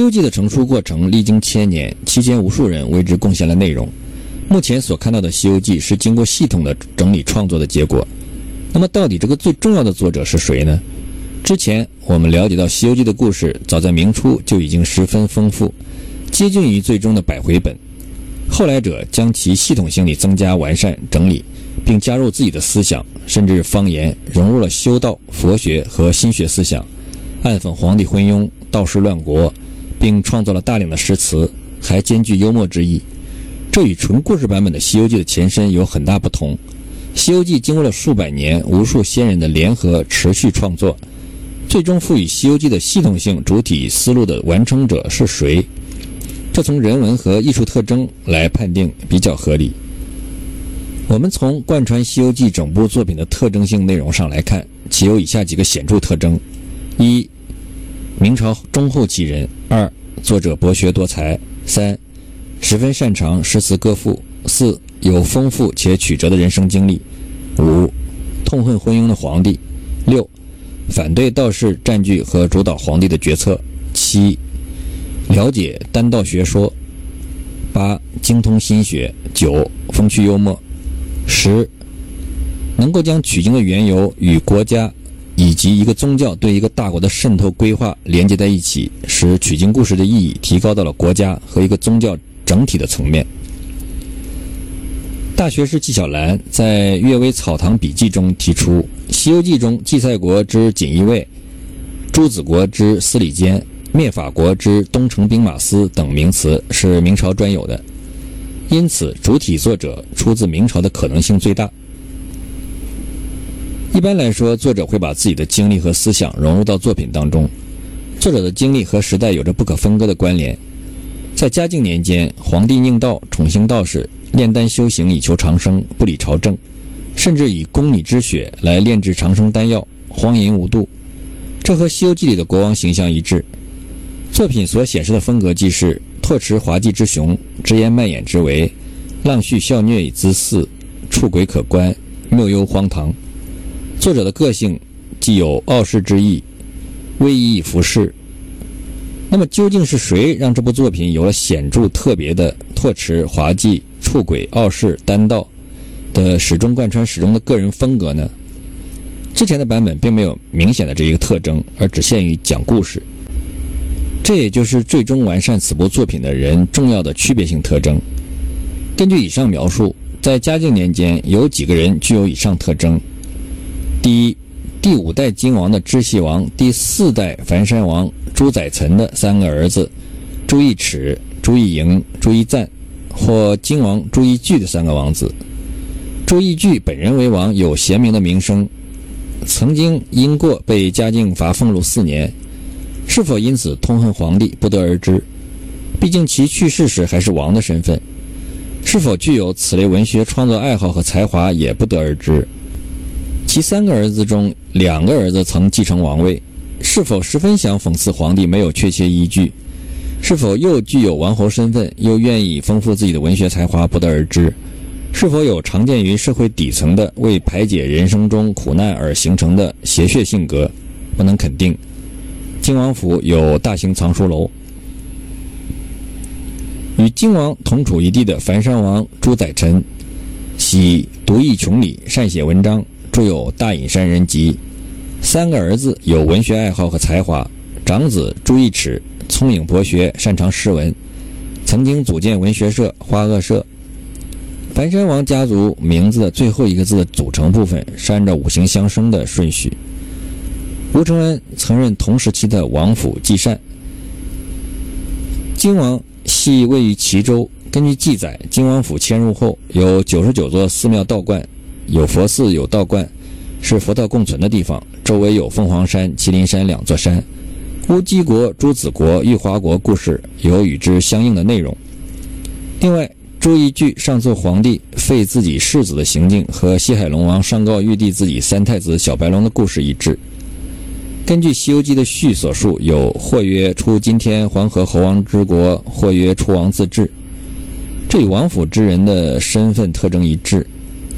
《西游记》的成书过程历经千年，期间无数人为之贡献了内容。目前所看到的《西游记》是经过系统的整理创作的结果。那么，到底这个最重要的作者是谁呢？之前我们了解到，《西游记》的故事早在明初就已经十分丰富，接近于最终的百回本。后来者将其系统性地增加、完善、整理，并加入自己的思想，甚至方言，融入了修道、佛学和心学思想，暗讽皇帝昏庸、道士乱国。并创作了大量的诗词，还兼具幽默之意。这与纯故事版本的《西游记》的前身有很大不同。《西游记》经过了数百年、无数先人的联合持续创作，最终赋予《西游记》的系统性主体思路的完成者是谁？这从人文和艺术特征来判定比较合理。我们从贯穿《西游记》整部作品的特征性内容上来看，其有以下几个显著特征：一。明朝中后期人，二作者博学多才，三十分擅长诗词歌赋，四有丰富且曲折的人生经历，五痛恨昏庸的皇帝，六反对道士占据和主导皇帝的决策，七了解丹道学说，八精通心学，九风趣幽默，十能够将取经的缘由与国家。以及一个宗教对一个大国的渗透规划连接在一起，使取经故事的意义提高到了国家和一个宗教整体的层面。大学士纪晓岚在《阅微草堂笔记》中提出，《西游记》中荠菜国之锦衣卫、朱子国之司礼监、灭法国之东城兵马司等名词是明朝专有的，因此主体作者出自明朝的可能性最大。一般来说，作者会把自己的经历和思想融入到作品当中。作者的经历和时代有着不可分割的关联。在嘉靖年间，皇帝宁道宠幸道士，炼丹修行以求长生，不理朝政，甚至以宫女之血来炼制长生丹药，荒淫无度。这和《西游记》里的国王形象一致。作品所显示的风格既是拓驰滑稽之雄，直言蔓延之为，浪絮笑谑以滋肆，触鬼可观，谬幽荒唐。作者的个性既有傲世之意，威仪服饰。那么究竟是谁让这部作品有了显著特别的拓驰、滑稽、出轨、傲世、单道的始终贯穿始终的个人风格呢？之前的版本并没有明显的这一个特征，而只限于讲故事。这也就是最终完善此部作品的人重要的区别性特征。根据以上描述，在嘉靖年间有几个人具有以上特征。第一，第五代金王的支系王，第四代樊山王朱载岑的三个儿子，朱义齿、朱义莹、朱义赞，或金王朱义据的三个王子。朱义据本人为王，有贤明的名声，曾经因过被嘉靖罚俸禄四年，是否因此痛恨皇帝，不得而知。毕竟其去世时还是王的身份，是否具有此类文学创作爱好和才华，也不得而知。其三个儿子中，两个儿子曾继承王位，是否十分想讽刺皇帝没有确切依据？是否又具有王侯身份，又愿意丰富自己的文学才华，不得而知。是否有常见于社会底层的为排解人生中苦难而形成的邪血性格，不能肯定。靖王府有大型藏书楼，与靖王同处一地的樊山王朱载臣，喜独异穷理，善写文章。著有《大隐山人集》，三个儿子有文学爱好和才华。长子朱义齿聪颖博学，擅长诗文，曾经组建文学社花萼社。樊山王家族名字的最后一个字的组成部分是按照五行相生的顺序。吴承恩曾任同时期的王府祭善。金王系位于齐州，根据记载，金王府迁入后有九十九座寺庙道观。有佛寺，有道观，是佛道共存的地方。周围有凤凰山、麒麟山两座山。乌鸡国、朱子国、玉华国故事有与之相应的内容。另外，朱义据上奏皇帝废自己世子的行径和西海龙王上告玉帝自己三太子小白龙的故事一致。根据《西游记》的序所述，有或曰出今天黄河猴王之国，或曰出王自治，这与王府之人的身份特征一致。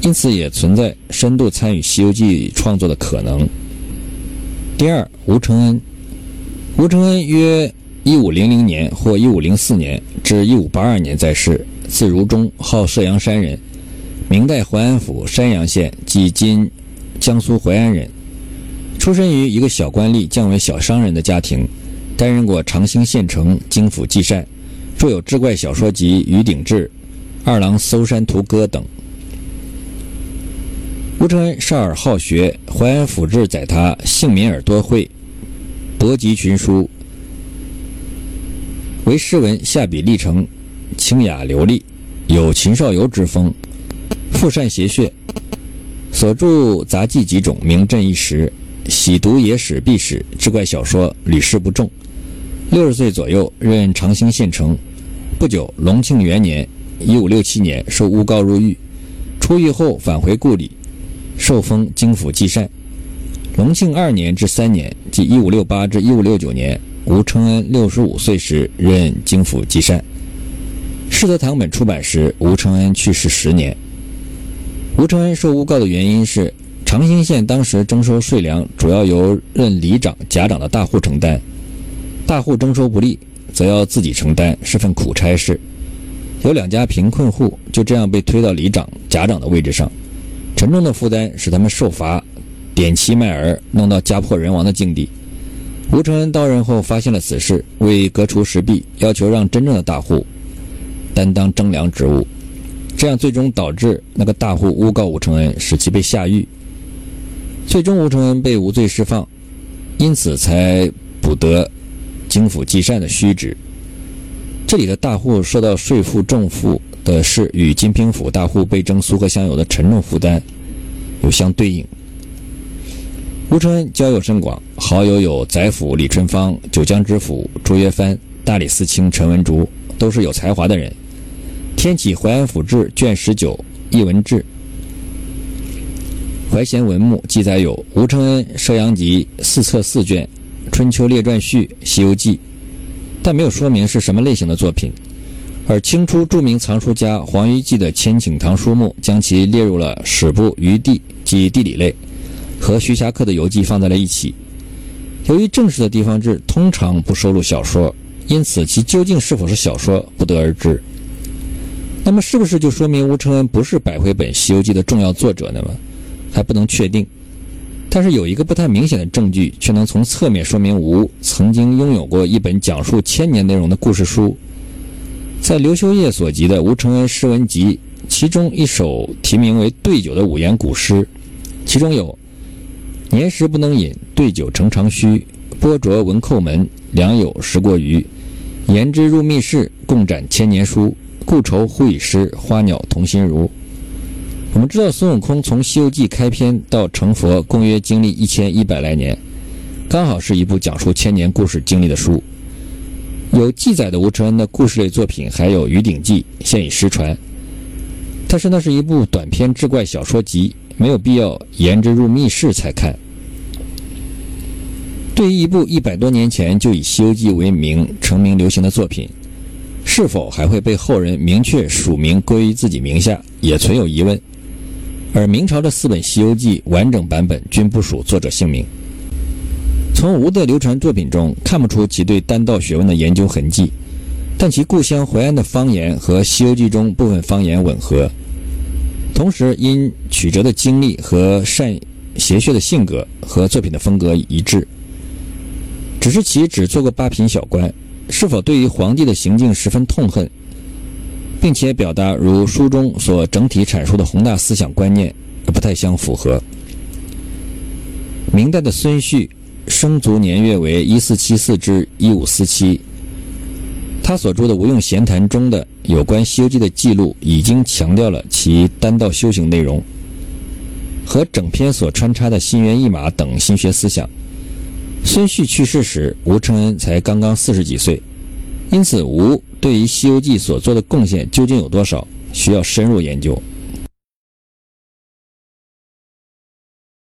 因此，也存在深度参与《西游记》创作的可能。第二，吴承恩，吴承恩约一五零零年或一五零四年至一五八二年在世，字如中，号射阳山人，明代淮安府山阳县即今江苏淮安人。出身于一个小官吏降为小商人的家庭，担任过长兴县城京府记善，著有志怪小说集《鱼鼎志》《二郎搜山图歌》等。吴承恩少儿好学，淮安府志载他幸民而多慧，博集群书，为诗文下笔历程清雅流利，有秦少游之风，富善邪谑，所著杂记几种名震一时。喜读野史、秘史、志怪小说，屡试不中。六十岁左右任长兴县城，不久，隆庆元年（一五六七年）受诬告入狱，出狱后返回故里，受封京府祭善。隆庆二年至三年，即一五六八至一五六九年，吴承恩六十五岁时任京府祭善。世德堂本出版时，吴承恩去世十年。吴承恩受诬告的原因是。长兴县当时征收税粮主要由任里长、甲长的大户承担，大户征收不利，则要自己承担，是份苦差事。有两家贫困户就这样被推到里长、甲长的位置上，沉重的负担使他们受罚，点妻卖儿，弄到家破人亡的境地。吴承恩到任后发现了此事，为革除实弊，要求让真正的大户担当征粮职务，这样最终导致那个大户诬告吴承恩，使其被下狱。最终，吴承恩被无罪释放，因此才补得京府记善的虚职。这里的大户受到税负重负的是，与金平府大户被征苏合香油的沉重负担有相对应。吴承恩交友甚广，好友有宰府李春芳、九江知府朱约藩、大理寺卿陈文竹，都是有才华的人。《天启淮安府志》卷十九译文志。怀贤文目记载有吴承恩《射阳集》四册四卷，《春秋列传序》《西游记》，但没有说明是什么类型的作品。而清初著名藏书家黄于季的《千顷堂书目》将其列入了史部余地及地理类，和徐霞客的游记放在了一起。由于正式的地方志通常不收录小说，因此其究竟是否是小说不得而知。那么，是不是就说明吴承恩不是百回本《西游记》的重要作者呢？还不能确定，但是有一个不太明显的证据，却能从侧面说明吴曾经拥有过一本讲述千年内容的故事书。在刘修业所集的《吴承恩诗文集》，其中一首题名为《对酒》的五言古诗，其中有“年时不能饮，对酒成长须。波浊闻叩门，良友时过余。言之入密室，共展千年书。故愁忽已失，花鸟同心如。”我们知道孙悟空从《西游记》开篇到成佛，共约经历一千一百来年，刚好是一部讲述千年故事经历的书。有记载的吴承恩的故事类作品还有《鱼鼎记》，现已失传。但是那是一部短篇志怪小说集，没有必要言之入密室才看。对于一部一百多年前就以《西游记》为名成名流行的作品，是否还会被后人明确署名归于自己名下，也存有疑问。而明朝的四本《西游记》完整版本均不属作者姓名。从吴的流传作品中看不出其对丹道学问的研究痕迹，但其故乡淮安的方言和《西游记》中部分方言吻合，同时因曲折的经历和善邪谑的性格和作品的风格一致。只是其只做过八品小官，是否对于皇帝的行径十分痛恨？并且表达如书中所整体阐述的宏大思想观念，不太相符合。明代的孙旭生卒年月为一四七四至一五四七，他所著的《无用闲谈》中的有关《西游记》的记录，已经强调了其丹道修行内容和整篇所穿插的心猿意马等心学思想。孙旭去世时，吴承恩才刚刚四十几岁，因此吴。对于《西游记》所做的贡献究竟有多少，需要深入研究。